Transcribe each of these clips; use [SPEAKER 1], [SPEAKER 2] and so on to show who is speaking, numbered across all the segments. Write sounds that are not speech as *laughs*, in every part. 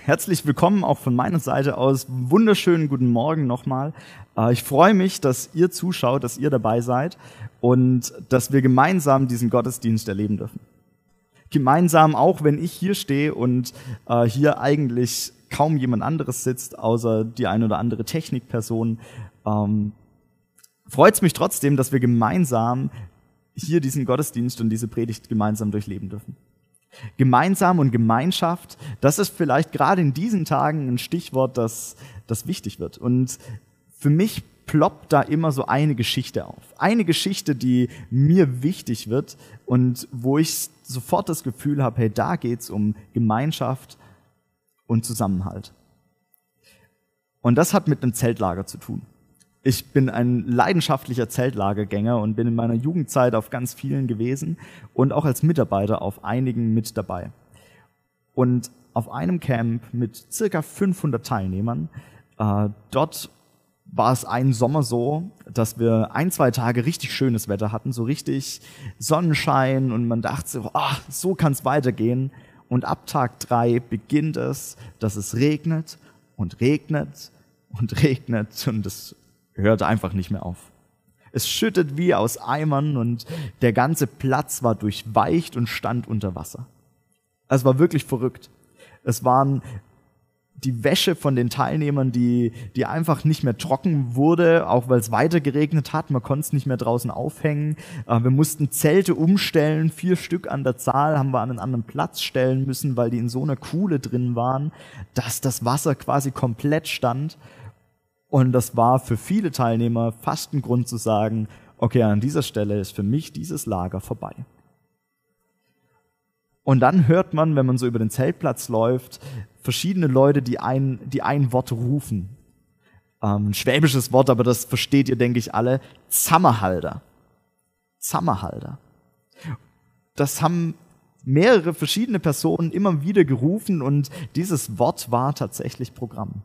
[SPEAKER 1] Herzlich willkommen auch von meiner Seite aus. Wunderschönen guten Morgen nochmal. Äh, ich freue mich, dass ihr zuschaut, dass ihr dabei seid und dass wir gemeinsam diesen Gottesdienst erleben dürfen. Gemeinsam, auch wenn ich hier stehe und äh, hier eigentlich kaum jemand anderes sitzt, außer die ein oder andere Technikperson, ähm, freut es mich trotzdem, dass wir gemeinsam hier diesen Gottesdienst und diese Predigt gemeinsam durchleben dürfen. Gemeinsam und Gemeinschaft, das ist vielleicht gerade in diesen Tagen ein Stichwort, das, das wichtig wird. Und für mich ploppt da immer so eine Geschichte auf. Eine Geschichte, die mir wichtig wird und wo ich sofort das Gefühl habe, hey, da geht's um Gemeinschaft und Zusammenhalt. Und das hat mit einem Zeltlager zu tun. Ich bin ein leidenschaftlicher Zeltlagergänger und bin in meiner Jugendzeit auf ganz vielen gewesen und auch als Mitarbeiter auf einigen mit dabei. Und auf einem Camp mit circa 500 Teilnehmern, äh, dort war es einen Sommer so, dass wir ein, zwei Tage richtig schönes Wetter hatten, so richtig Sonnenschein und man dachte so, ah, so kann es weitergehen. Und ab Tag drei beginnt es, dass es regnet und regnet und *laughs* regnet und es hörte einfach nicht mehr auf. Es schüttet wie aus Eimern und der ganze Platz war durchweicht und stand unter Wasser. Es war wirklich verrückt. Es waren die Wäsche von den Teilnehmern, die, die einfach nicht mehr trocken wurde, auch weil es weiter geregnet hat. Man konnte es nicht mehr draußen aufhängen. Äh, wir mussten Zelte umstellen, vier Stück an der Zahl haben wir an einen anderen Platz stellen müssen, weil die in so einer Kuhle drin waren, dass das Wasser quasi komplett stand. Und das war für viele Teilnehmer fast ein Grund zu sagen, okay, an dieser Stelle ist für mich dieses Lager vorbei. Und dann hört man, wenn man so über den Zeltplatz läuft, verschiedene Leute, die ein, die ein Wort rufen. Ähm, ein schwäbisches Wort, aber das versteht ihr, denke ich, alle. Zammerhalder. Zammerhalder. Das haben mehrere verschiedene Personen immer wieder gerufen und dieses Wort war tatsächlich Programm.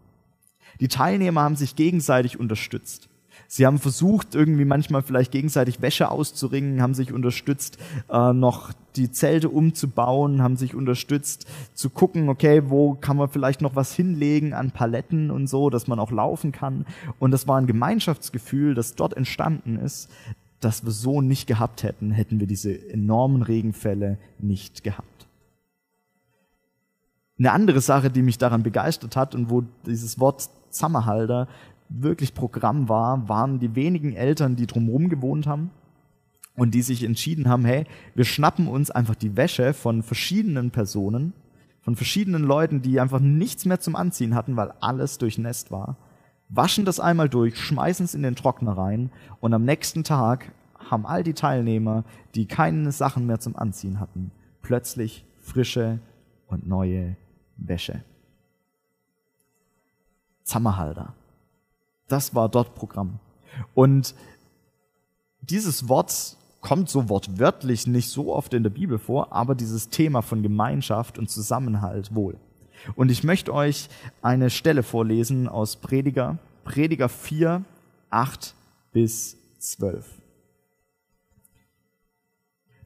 [SPEAKER 1] Die Teilnehmer haben sich gegenseitig unterstützt. Sie haben versucht, irgendwie manchmal vielleicht gegenseitig Wäsche auszuringen, haben sich unterstützt, äh, noch die Zelte umzubauen, haben sich unterstützt, zu gucken, okay, wo kann man vielleicht noch was hinlegen an Paletten und so, dass man auch laufen kann. Und das war ein Gemeinschaftsgefühl, das dort entstanden ist, das wir so nicht gehabt hätten, hätten wir diese enormen Regenfälle nicht gehabt. Eine andere Sache, die mich daran begeistert hat und wo dieses Wort Zammerhalder wirklich Programm war, waren die wenigen Eltern, die drumherum gewohnt haben und die sich entschieden haben, hey, wir schnappen uns einfach die Wäsche von verschiedenen Personen, von verschiedenen Leuten, die einfach nichts mehr zum Anziehen hatten, weil alles durchnässt war, waschen das einmal durch, schmeißen es in den Trockner rein und am nächsten Tag haben all die Teilnehmer, die keine Sachen mehr zum Anziehen hatten, plötzlich frische und neue Wäsche. Zammerhalder. Das war dort Programm. Und dieses Wort kommt so wortwörtlich nicht so oft in der Bibel vor, aber dieses Thema von Gemeinschaft und Zusammenhalt wohl. Und ich möchte euch eine Stelle vorlesen aus Prediger, Prediger 4, 8 bis 12.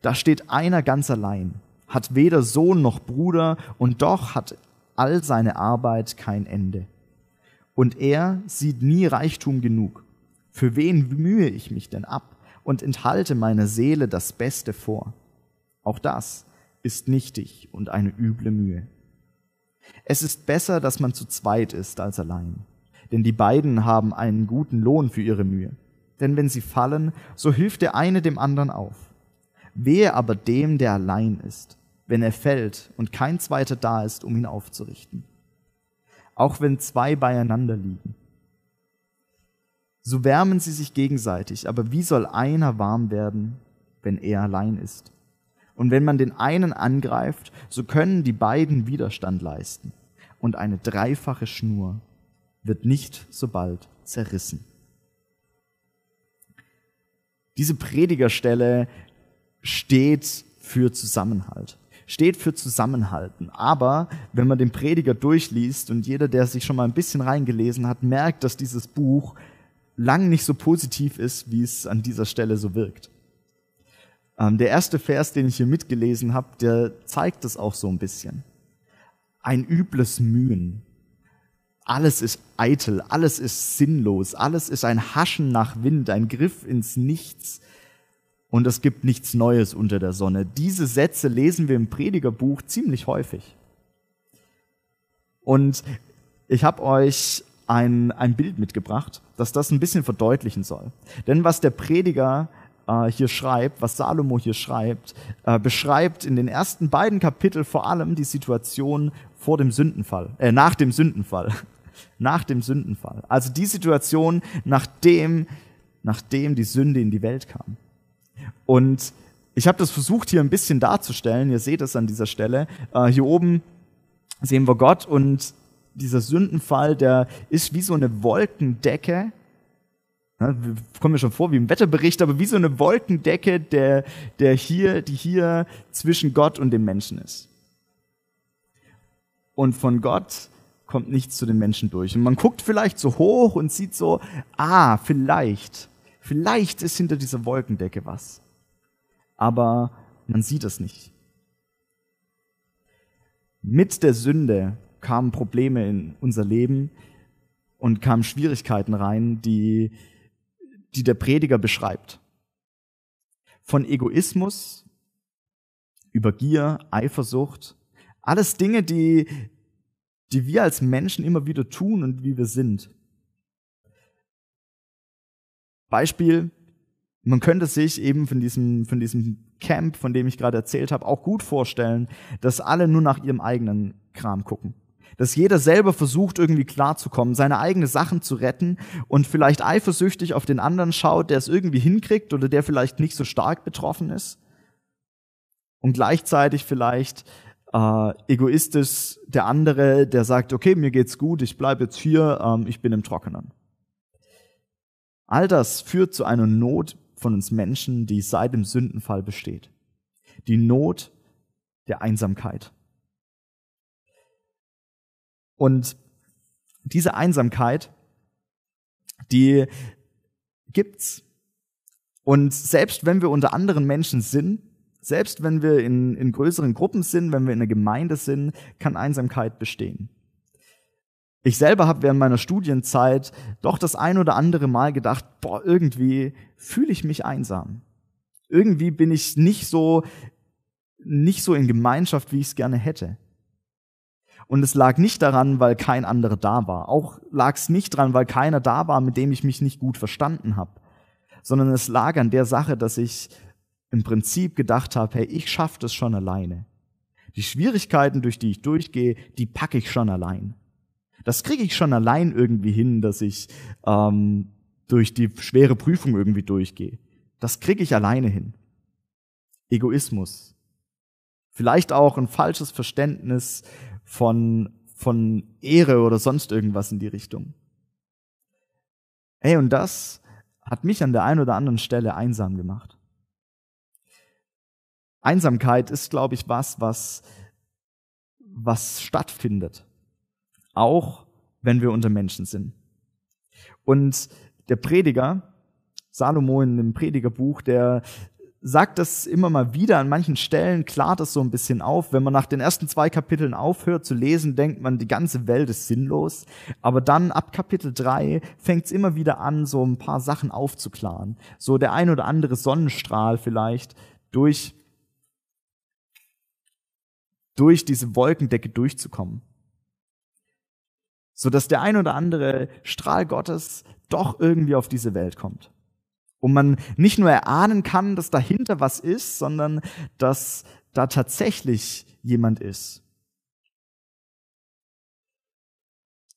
[SPEAKER 1] Da steht einer ganz allein, hat weder Sohn noch Bruder und doch hat all seine Arbeit kein Ende. Und er sieht nie Reichtum genug. Für wen mühe ich mich denn ab und enthalte meiner Seele das Beste vor? Auch das ist nichtig und eine üble Mühe. Es ist besser, dass man zu zweit ist als allein, denn die beiden haben einen guten Lohn für ihre Mühe. Denn wenn sie fallen, so hilft der eine dem anderen auf. Wehe aber dem, der allein ist, wenn er fällt und kein zweiter da ist, um ihn aufzurichten auch wenn zwei beieinander liegen. So wärmen sie sich gegenseitig, aber wie soll einer warm werden, wenn er allein ist? Und wenn man den einen angreift, so können die beiden Widerstand leisten, und eine dreifache Schnur wird nicht so bald zerrissen. Diese Predigerstelle steht für Zusammenhalt steht für Zusammenhalten. Aber wenn man den Prediger durchliest und jeder, der sich schon mal ein bisschen reingelesen hat, merkt, dass dieses Buch lang nicht so positiv ist, wie es an dieser Stelle so wirkt. Ähm, der erste Vers, den ich hier mitgelesen habe, der zeigt es auch so ein bisschen. ein übles Mühen. Alles ist eitel, alles ist sinnlos, alles ist ein Haschen nach Wind, ein Griff ins Nichts. Und es gibt nichts Neues unter der Sonne. Diese Sätze lesen wir im Predigerbuch ziemlich häufig. Und ich habe euch ein, ein Bild mitgebracht, das das ein bisschen verdeutlichen soll. Denn was der Prediger äh, hier schreibt, was Salomo hier schreibt, äh, beschreibt in den ersten beiden Kapiteln vor allem die Situation vor dem Sündenfall, äh, nach dem Sündenfall. *laughs* nach dem Sündenfall. Also die Situation, nachdem, nachdem die Sünde in die Welt kam. Und ich habe das versucht hier ein bisschen darzustellen. Ihr seht es an dieser Stelle. Äh, hier oben sehen wir Gott und dieser Sündenfall, der ist wie so eine Wolkendecke. Ja, kommen mir schon vor wie im Wetterbericht, aber wie so eine Wolkendecke, der, der hier, die hier zwischen Gott und dem Menschen ist. Und von Gott kommt nichts zu den Menschen durch. Und man guckt vielleicht so hoch und sieht so, ah, vielleicht, vielleicht ist hinter dieser Wolkendecke was. Aber man sieht es nicht. Mit der Sünde kamen Probleme in unser Leben und kamen Schwierigkeiten rein, die, die der Prediger beschreibt. Von Egoismus über Gier, Eifersucht, alles Dinge, die, die wir als Menschen immer wieder tun und wie wir sind. Beispiel, man könnte sich eben von diesem, von diesem Camp, von dem ich gerade erzählt habe, auch gut vorstellen, dass alle nur nach ihrem eigenen Kram gucken. Dass jeder selber versucht, irgendwie klarzukommen, seine eigenen Sachen zu retten und vielleicht eifersüchtig auf den anderen schaut, der es irgendwie hinkriegt oder der vielleicht nicht so stark betroffen ist. Und gleichzeitig vielleicht äh, egoistisch der andere, der sagt, okay, mir geht's gut, ich bleibe jetzt hier, ähm, ich bin im Trockenen. All das führt zu einer Not von uns Menschen, die seit dem Sündenfall besteht. Die Not der Einsamkeit. Und diese Einsamkeit, die gibt's. Und selbst wenn wir unter anderen Menschen sind, selbst wenn wir in, in größeren Gruppen sind, wenn wir in einer Gemeinde sind, kann Einsamkeit bestehen. Ich selber habe während meiner Studienzeit doch das ein oder andere Mal gedacht, boah, irgendwie fühle ich mich einsam. Irgendwie bin ich nicht so, nicht so in Gemeinschaft, wie ich es gerne hätte. Und es lag nicht daran, weil kein anderer da war. Auch lag es nicht daran, weil keiner da war, mit dem ich mich nicht gut verstanden habe. Sondern es lag an der Sache, dass ich im Prinzip gedacht habe, hey, ich schaffe das schon alleine. Die Schwierigkeiten, durch die ich durchgehe, die packe ich schon allein. Das kriege ich schon allein irgendwie hin, dass ich ähm, durch die schwere Prüfung irgendwie durchgehe. Das kriege ich alleine hin. Egoismus. Vielleicht auch ein falsches Verständnis von, von Ehre oder sonst irgendwas in die Richtung. Hey, und das hat mich an der einen oder anderen Stelle einsam gemacht. Einsamkeit ist, glaube ich, was, was, was stattfindet auch wenn wir unter Menschen sind. Und der Prediger, Salomo in dem Predigerbuch, der sagt das immer mal wieder an manchen Stellen, klart das so ein bisschen auf. Wenn man nach den ersten zwei Kapiteln aufhört zu lesen, denkt man, die ganze Welt ist sinnlos. Aber dann ab Kapitel drei fängt es immer wieder an, so ein paar Sachen aufzuklaren. So der ein oder andere Sonnenstrahl vielleicht durch, durch diese Wolkendecke durchzukommen so dass der ein oder andere Strahl Gottes doch irgendwie auf diese Welt kommt. Und man nicht nur erahnen kann, dass dahinter was ist, sondern dass da tatsächlich jemand ist.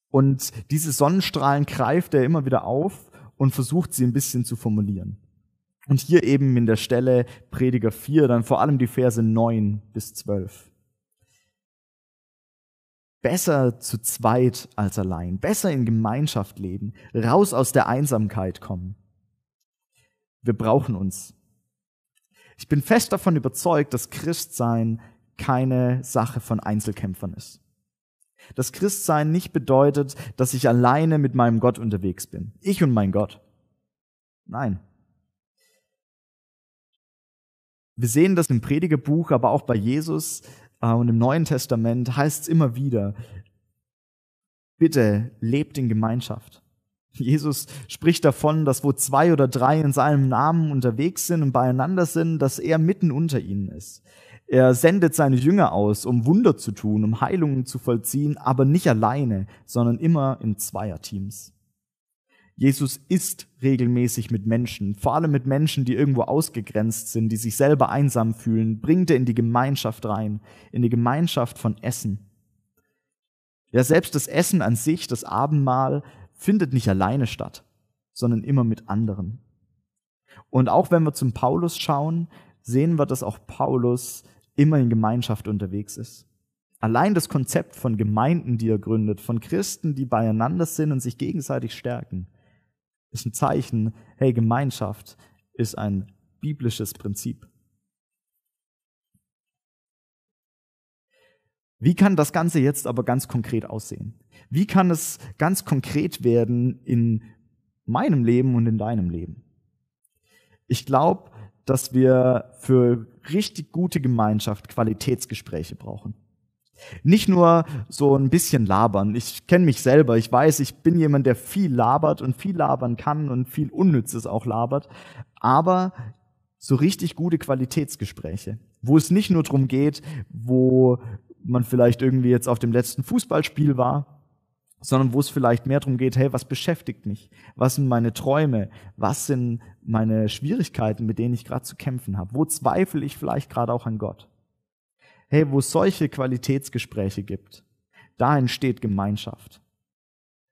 [SPEAKER 1] Und diese Sonnenstrahlen greift er immer wieder auf und versucht sie ein bisschen zu formulieren. Und hier eben in der Stelle Prediger 4, dann vor allem die Verse 9 bis 12 besser zu zweit als allein, besser in Gemeinschaft leben, raus aus der Einsamkeit kommen. Wir brauchen uns. Ich bin fest davon überzeugt, dass Christsein keine Sache von Einzelkämpfern ist. Dass Christsein nicht bedeutet, dass ich alleine mit meinem Gott unterwegs bin. Ich und mein Gott. Nein. Wir sehen das im Predigerbuch, aber auch bei Jesus, und im Neuen Testament heißt es immer wieder, bitte lebt in Gemeinschaft. Jesus spricht davon, dass wo zwei oder drei in seinem Namen unterwegs sind und beieinander sind, dass er mitten unter ihnen ist. Er sendet seine Jünger aus, um Wunder zu tun, um Heilungen zu vollziehen, aber nicht alleine, sondern immer in Zweierteams. Jesus ist regelmäßig mit Menschen, vor allem mit Menschen, die irgendwo ausgegrenzt sind, die sich selber einsam fühlen, bringt er in die Gemeinschaft rein, in die Gemeinschaft von Essen. Ja, selbst das Essen an sich, das Abendmahl, findet nicht alleine statt, sondern immer mit anderen. Und auch wenn wir zum Paulus schauen, sehen wir, dass auch Paulus immer in Gemeinschaft unterwegs ist. Allein das Konzept von Gemeinden, die er gründet, von Christen, die beieinander sind und sich gegenseitig stärken, ist ein Zeichen, hey, Gemeinschaft ist ein biblisches Prinzip. Wie kann das Ganze jetzt aber ganz konkret aussehen? Wie kann es ganz konkret werden in meinem Leben und in deinem Leben? Ich glaube, dass wir für richtig gute Gemeinschaft Qualitätsgespräche brauchen. Nicht nur so ein bisschen labern. Ich kenne mich selber. Ich weiß, ich bin jemand, der viel labert und viel labern kann und viel Unnützes auch labert. Aber so richtig gute Qualitätsgespräche, wo es nicht nur darum geht, wo man vielleicht irgendwie jetzt auf dem letzten Fußballspiel war, sondern wo es vielleicht mehr darum geht, hey, was beschäftigt mich? Was sind meine Träume? Was sind meine Schwierigkeiten, mit denen ich gerade zu kämpfen habe? Wo zweifle ich vielleicht gerade auch an Gott? Hey, wo es solche Qualitätsgespräche gibt, da entsteht Gemeinschaft.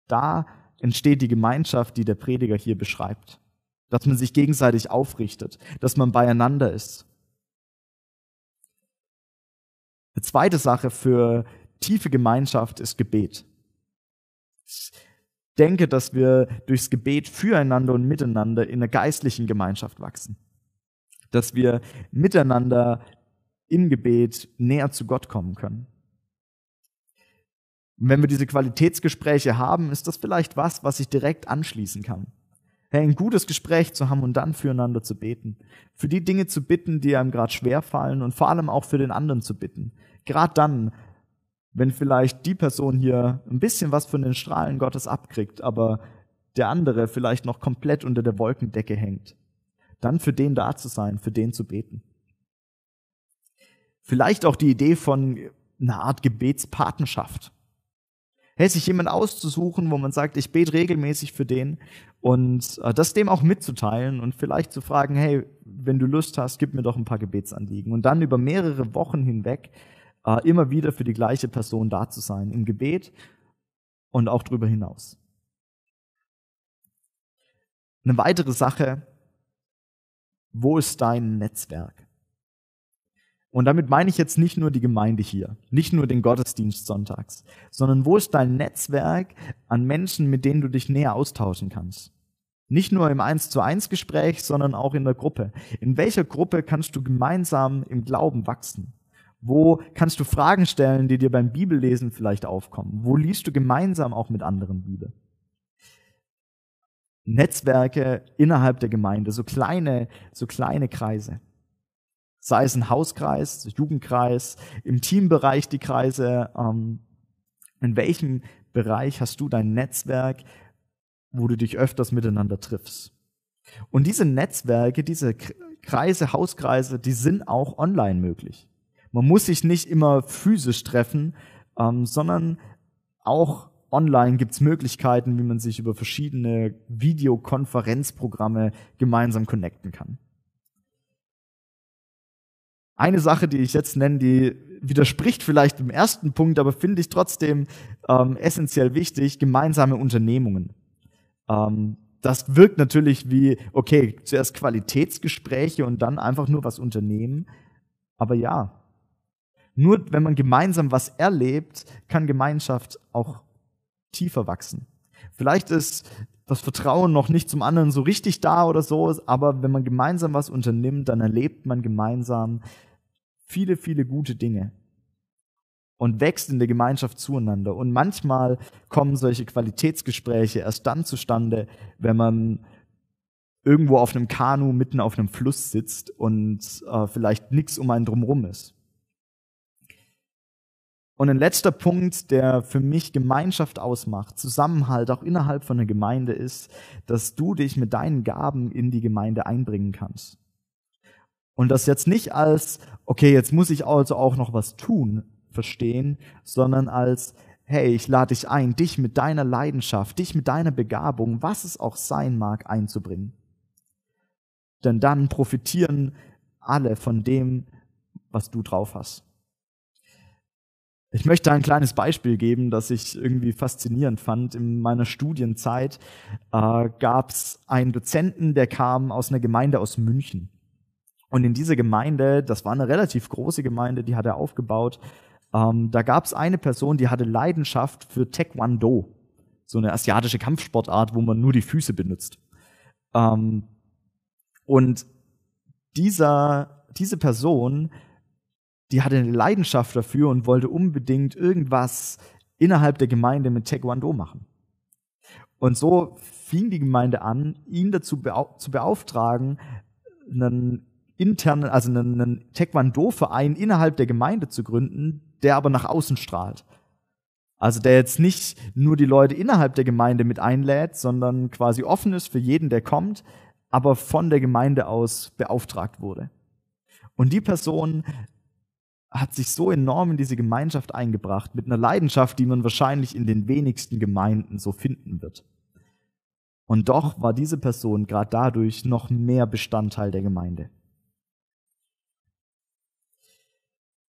[SPEAKER 1] Da entsteht die Gemeinschaft, die der Prediger hier beschreibt. Dass man sich gegenseitig aufrichtet, dass man beieinander ist, eine zweite Sache für tiefe Gemeinschaft ist Gebet. Ich denke, dass wir durchs Gebet füreinander und miteinander in einer geistlichen Gemeinschaft wachsen. Dass wir miteinander im Gebet näher zu Gott kommen können. Und wenn wir diese Qualitätsgespräche haben, ist das vielleicht was, was ich direkt anschließen kann. Ein gutes Gespräch zu haben und dann füreinander zu beten. Für die Dinge zu bitten, die einem gerade schwer fallen und vor allem auch für den anderen zu bitten. Gerade dann, wenn vielleicht die Person hier ein bisschen was von den Strahlen Gottes abkriegt, aber der andere vielleicht noch komplett unter der Wolkendecke hängt. Dann für den da zu sein, für den zu beten. Vielleicht auch die Idee von einer Art Gebetspatenschaft hey, sich jemand auszusuchen, wo man sagt, ich bete regelmäßig für den und äh, das dem auch mitzuteilen und vielleicht zu fragen, hey, wenn du Lust hast, gib mir doch ein paar Gebetsanliegen und dann über mehrere Wochen hinweg äh, immer wieder für die gleiche Person da zu sein, im Gebet und auch darüber hinaus. Eine weitere Sache, wo ist dein Netzwerk? Und damit meine ich jetzt nicht nur die Gemeinde hier, nicht nur den Gottesdienst sonntags, sondern wo ist dein Netzwerk an Menschen, mit denen du dich näher austauschen kannst? Nicht nur im Eins zu eins Gespräch, sondern auch in der Gruppe. In welcher Gruppe kannst du gemeinsam im Glauben wachsen? Wo kannst du Fragen stellen, die dir beim Bibellesen vielleicht aufkommen? Wo liest du gemeinsam auch mit anderen Bibel? Netzwerke innerhalb der Gemeinde, so kleine, so kleine Kreise sei es ein Hauskreis, Jugendkreis, im Teambereich die Kreise. Ähm, in welchem Bereich hast du dein Netzwerk, wo du dich öfters miteinander triffst? Und diese Netzwerke, diese Kreise, Hauskreise, die sind auch online möglich. Man muss sich nicht immer physisch treffen, ähm, sondern auch online gibt's Möglichkeiten, wie man sich über verschiedene Videokonferenzprogramme gemeinsam connecten kann. Eine Sache, die ich jetzt nenne, die widerspricht vielleicht dem ersten Punkt, aber finde ich trotzdem ähm, essentiell wichtig, gemeinsame Unternehmungen. Ähm, das wirkt natürlich wie, okay, zuerst Qualitätsgespräche und dann einfach nur was unternehmen. Aber ja, nur wenn man gemeinsam was erlebt, kann Gemeinschaft auch tiefer wachsen. Vielleicht ist das Vertrauen noch nicht zum anderen so richtig da oder so, aber wenn man gemeinsam was unternimmt, dann erlebt man gemeinsam viele, viele gute Dinge und wächst in der Gemeinschaft zueinander. Und manchmal kommen solche Qualitätsgespräche erst dann zustande, wenn man irgendwo auf einem Kanu mitten auf einem Fluss sitzt und äh, vielleicht nichts um einen drumherum ist. Und ein letzter Punkt, der für mich Gemeinschaft ausmacht, Zusammenhalt auch innerhalb von einer Gemeinde ist, dass du dich mit deinen Gaben in die Gemeinde einbringen kannst. Und das jetzt nicht als, okay, jetzt muss ich also auch noch was tun, verstehen, sondern als, hey, ich lade dich ein, dich mit deiner Leidenschaft, dich mit deiner Begabung, was es auch sein mag, einzubringen. Denn dann profitieren alle von dem, was du drauf hast. Ich möchte ein kleines Beispiel geben, das ich irgendwie faszinierend fand. In meiner Studienzeit äh, gab es einen Dozenten, der kam aus einer Gemeinde aus München. Und in dieser Gemeinde, das war eine relativ große Gemeinde, die hat er aufgebaut, ähm, da gab es eine Person, die hatte Leidenschaft für Taekwondo, so eine asiatische Kampfsportart, wo man nur die Füße benutzt. Ähm, und dieser, diese Person, die hatte eine Leidenschaft dafür und wollte unbedingt irgendwas innerhalb der Gemeinde mit Taekwondo machen. Und so fing die Gemeinde an, ihn dazu beauf zu beauftragen, einen internen, also einen, einen Taekwondo-Verein innerhalb der Gemeinde zu gründen, der aber nach außen strahlt. Also der jetzt nicht nur die Leute innerhalb der Gemeinde mit einlädt, sondern quasi offen ist für jeden, der kommt, aber von der Gemeinde aus beauftragt wurde. Und die Person hat sich so enorm in diese Gemeinschaft eingebracht, mit einer Leidenschaft, die man wahrscheinlich in den wenigsten Gemeinden so finden wird. Und doch war diese Person gerade dadurch noch mehr Bestandteil der Gemeinde.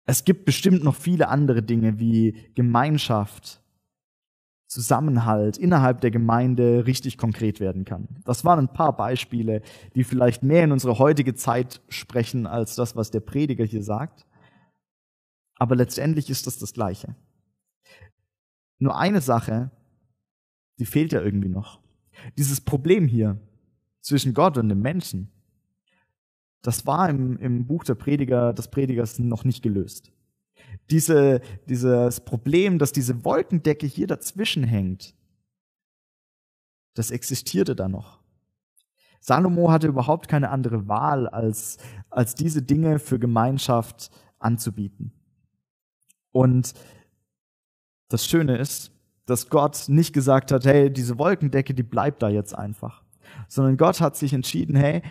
[SPEAKER 1] Es gibt bestimmt noch viele andere Dinge wie Gemeinschaft, Zusammenhalt innerhalb der Gemeinde richtig konkret werden kann. Das waren ein paar Beispiele, die vielleicht mehr in unsere heutige Zeit sprechen als das, was der Prediger hier sagt. Aber letztendlich ist das das Gleiche. Nur eine Sache, die fehlt ja irgendwie noch. Dieses Problem hier zwischen Gott und dem Menschen, das war im, im Buch der Prediger, des Predigers noch nicht gelöst. Diese, dieses Problem, dass diese Wolkendecke hier dazwischen hängt, das existierte da noch. Salomo hatte überhaupt keine andere Wahl, als, als diese Dinge für Gemeinschaft anzubieten. Und das Schöne ist, dass Gott nicht gesagt hat, hey, diese Wolkendecke, die bleibt da jetzt einfach, sondern Gott hat sich entschieden, hey,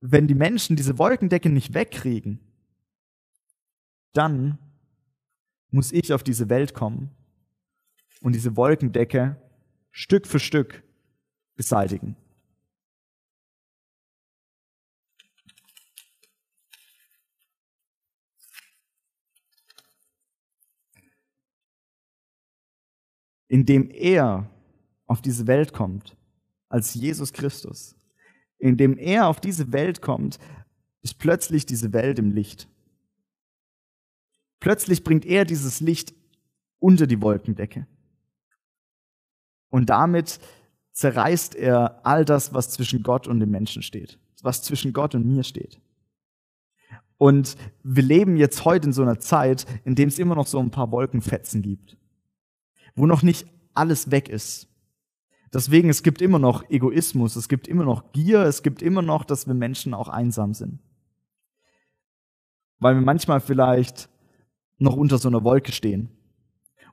[SPEAKER 1] wenn die Menschen diese Wolkendecke nicht wegkriegen, dann muss ich auf diese Welt kommen und diese Wolkendecke Stück für Stück beseitigen. Indem er auf diese Welt kommt, als Jesus Christus, indem er auf diese Welt kommt, ist plötzlich diese Welt im Licht. Plötzlich bringt er dieses Licht unter die Wolkendecke. Und damit zerreißt er all das, was zwischen Gott und dem Menschen steht, was zwischen Gott und mir steht. Und wir leben jetzt heute in so einer Zeit, in dem es immer noch so ein paar Wolkenfetzen gibt, wo noch nicht alles weg ist, Deswegen, es gibt immer noch Egoismus, es gibt immer noch Gier, es gibt immer noch, dass wir Menschen auch einsam sind. Weil wir manchmal vielleicht noch unter so einer Wolke stehen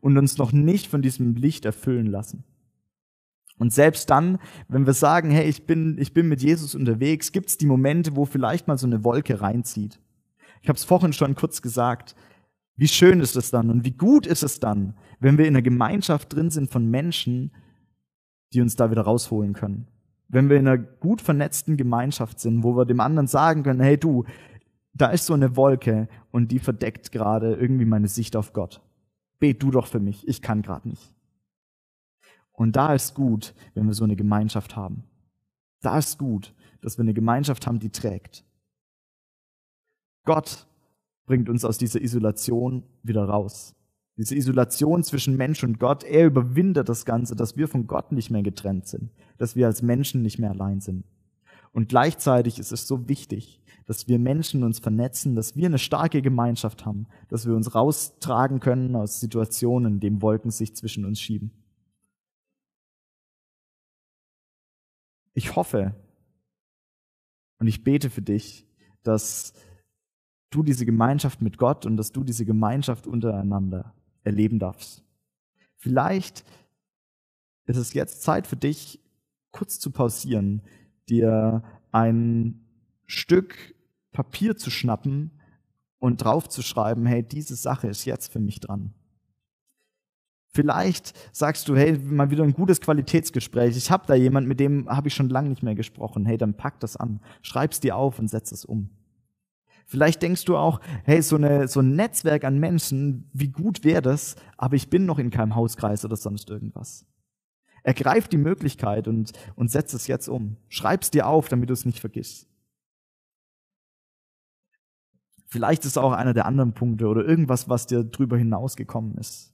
[SPEAKER 1] und uns noch nicht von diesem Licht erfüllen lassen. Und selbst dann, wenn wir sagen, hey, ich bin, ich bin mit Jesus unterwegs, gibt es die Momente, wo vielleicht mal so eine Wolke reinzieht. Ich habe es vorhin schon kurz gesagt. Wie schön ist es dann und wie gut ist es dann, wenn wir in einer Gemeinschaft drin sind von Menschen, die uns da wieder rausholen können. Wenn wir in einer gut vernetzten Gemeinschaft sind, wo wir dem anderen sagen können, hey du, da ist so eine Wolke und die verdeckt gerade irgendwie meine Sicht auf Gott. Bet du doch für mich, ich kann gerade nicht. Und da ist gut, wenn wir so eine Gemeinschaft haben. Da ist gut, dass wir eine Gemeinschaft haben, die trägt. Gott bringt uns aus dieser Isolation wieder raus. Diese Isolation zwischen Mensch und Gott, er überwindet das Ganze, dass wir von Gott nicht mehr getrennt sind, dass wir als Menschen nicht mehr allein sind. Und gleichzeitig ist es so wichtig, dass wir Menschen uns vernetzen, dass wir eine starke Gemeinschaft haben, dass wir uns raustragen können aus Situationen, in denen Wolken sich zwischen uns schieben. Ich hoffe und ich bete für dich, dass du diese Gemeinschaft mit Gott und dass du diese Gemeinschaft untereinander erleben darfst. Vielleicht ist es jetzt Zeit für dich, kurz zu pausieren, dir ein Stück Papier zu schnappen und draufzuschreiben, hey, diese Sache ist jetzt für mich dran. Vielleicht sagst du, hey, mal wieder ein gutes Qualitätsgespräch. Ich habe da jemand, mit dem habe ich schon lange nicht mehr gesprochen. Hey, dann pack das an, schreib's dir auf und setz es um. Vielleicht denkst du auch, hey, so, eine, so ein Netzwerk an Menschen, wie gut wäre das, aber ich bin noch in keinem Hauskreis oder sonst irgendwas. Ergreif die Möglichkeit und, und setz es jetzt um. Schreib's dir auf, damit du es nicht vergisst. Vielleicht ist es auch einer der anderen Punkte oder irgendwas, was dir drüber hinausgekommen ist.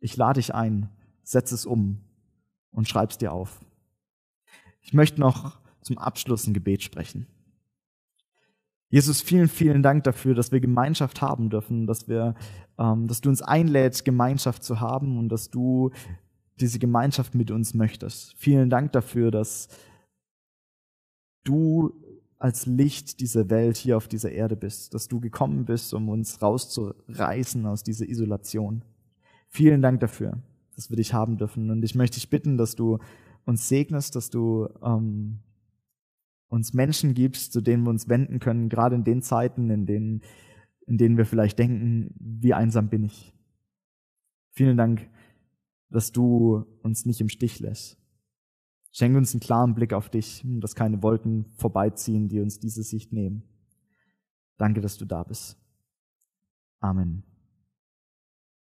[SPEAKER 1] Ich lade dich ein, setz es um und schreib's dir auf. Ich möchte noch zum Abschluss ein Gebet sprechen. Jesus, vielen, vielen Dank dafür, dass wir Gemeinschaft haben dürfen, dass wir, ähm, dass du uns einlädst, Gemeinschaft zu haben und dass du diese Gemeinschaft mit uns möchtest. Vielen Dank dafür, dass du als Licht dieser Welt hier auf dieser Erde bist, dass du gekommen bist, um uns rauszureißen aus dieser Isolation. Vielen Dank dafür, dass wir dich haben dürfen. Und ich möchte dich bitten, dass du uns segnest, dass du ähm, uns Menschen gibst, zu denen wir uns wenden können, gerade in den Zeiten, in denen, in denen wir vielleicht denken, wie einsam bin ich. Vielen Dank, dass du uns nicht im Stich lässt. Schenke uns einen klaren Blick auf dich, dass keine Wolken vorbeiziehen, die uns diese Sicht nehmen. Danke, dass du da bist. Amen.